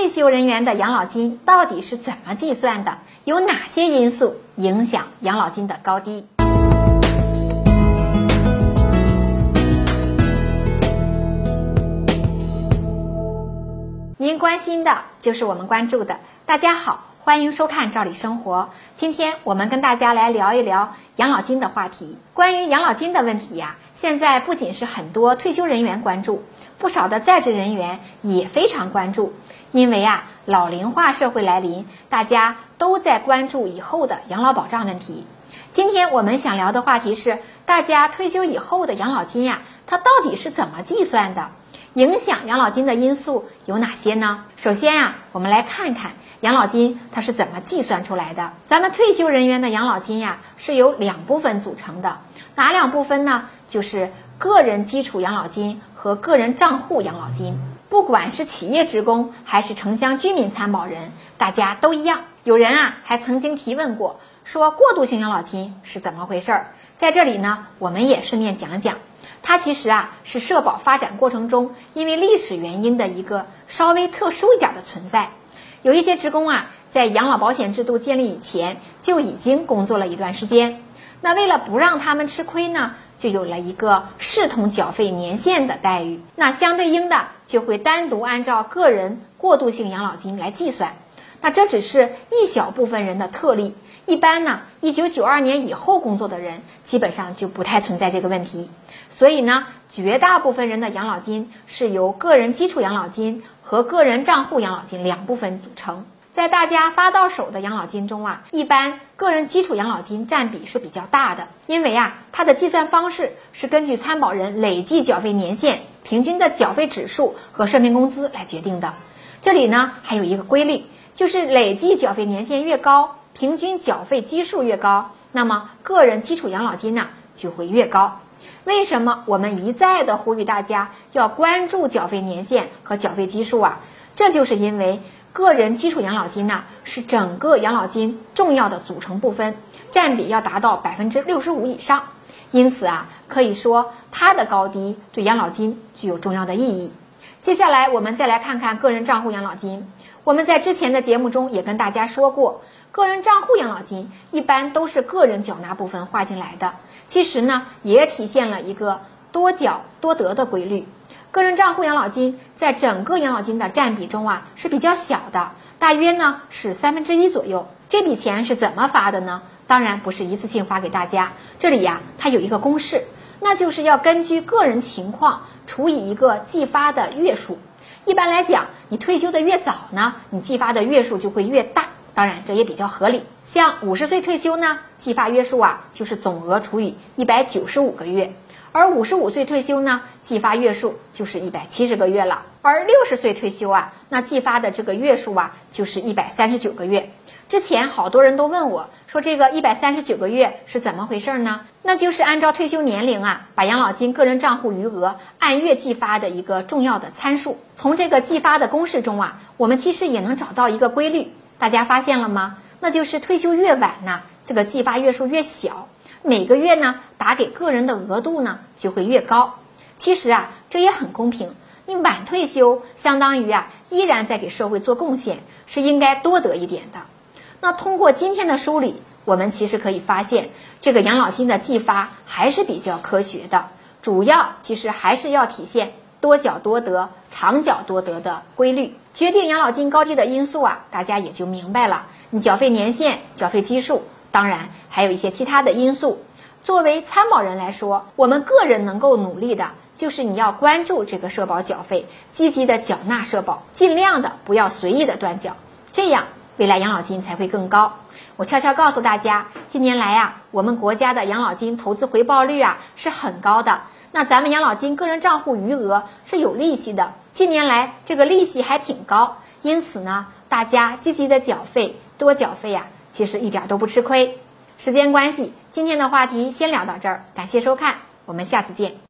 退休人员的养老金到底是怎么计算的？有哪些因素影响养老金的高低？您关心的就是我们关注的。大家好，欢迎收看《赵理生活》。今天我们跟大家来聊一聊养老金的话题。关于养老金的问题呀，现在不仅是很多退休人员关注，不少的在职人员也非常关注。因为啊，老龄化社会来临，大家都在关注以后的养老保障问题。今天我们想聊的话题是，大家退休以后的养老金呀，它到底是怎么计算的？影响养老金的因素有哪些呢？首先呀，我们来看看养老金它是怎么计算出来的。咱们退休人员的养老金呀，是由两部分组成的，哪两部分呢？就是个人基础养老金和个人账户养老金。不管是企业职工还是城乡居民参保人，大家都一样。有人啊还曾经提问过，说过渡性养老金是怎么回事儿？在这里呢，我们也顺便讲讲。它其实啊是社保发展过程中因为历史原因的一个稍微特殊一点的存在。有一些职工啊在养老保险制度建立以前就已经工作了一段时间，那为了不让他们吃亏呢，就有了一个视同缴费年限的待遇。那相对应的就会单独按照个人过渡性养老金来计算。那这只是一小部分人的特例。一般呢，一九九二年以后工作的人基本上就不太存在这个问题，所以呢，绝大部分人的养老金是由个人基础养老金和个人账户养老金两部分组成。在大家发到手的养老金中啊，一般个人基础养老金占比是比较大的，因为啊，它的计算方式是根据参保人累计缴费年限、平均的缴费指数和社平工资来决定的。这里呢，还有一个规律，就是累计缴费年限越高。平均缴费基数越高，那么个人基础养老金呢就会越高。为什么我们一再的呼吁大家要关注缴费年限和缴费基数啊？这就是因为个人基础养老金呢是整个养老金重要的组成部分，占比要达到百分之六十五以上。因此啊，可以说它的高低对养老金具有重要的意义。接下来我们再来看看个人账户养老金。我们在之前的节目中也跟大家说过。个人账户养老金一般都是个人缴纳部分划进来的，其实呢也体现了一个多缴多得的规律。个人账户养老金在整个养老金的占比中啊是比较小的，大约呢是三分之一左右。这笔钱是怎么发的呢？当然不是一次性发给大家，这里呀它有一个公式，那就是要根据个人情况除以一个计发的月数。一般来讲，你退休的越早呢，你计发的月数就会越大。当然，这也比较合理。像五十岁退休呢，计发月数啊就是总额除以一百九十五个月；而五十五岁退休呢，计发月数就是一百七十个月了。而六十岁退休啊，那计发的这个月数啊就是一百三十九个月。之前好多人都问我说，这个一百三十九个月是怎么回事呢？那就是按照退休年龄啊，把养老金个人账户余额按月计发的一个重要的参数。从这个计发的公式中啊，我们其实也能找到一个规律。大家发现了吗？那就是退休越晚呢，这个计发月数越小，每个月呢打给个人的额度呢就会越高。其实啊，这也很公平。你晚退休，相当于啊依然在给社会做贡献，是应该多得一点的。那通过今天的梳理，我们其实可以发现，这个养老金的计发还是比较科学的，主要其实还是要体现。多缴多得、长缴多得的规律，决定养老金高低的因素啊，大家也就明白了。你缴费年限、缴费基数，当然还有一些其他的因素。作为参保人来说，我们个人能够努力的，就是你要关注这个社保缴费，积极的缴纳社保，尽量的不要随意的断缴，这样未来养老金才会更高。我悄悄告诉大家，近年来呀，我们国家的养老金投资回报率啊是很高的。那咱们养老金个人账户余额是有利息的，近年来这个利息还挺高，因此呢，大家积极的缴费，多缴费呀，其实一点都不吃亏。时间关系，今天的话题先聊到这儿，感谢收看，我们下次见。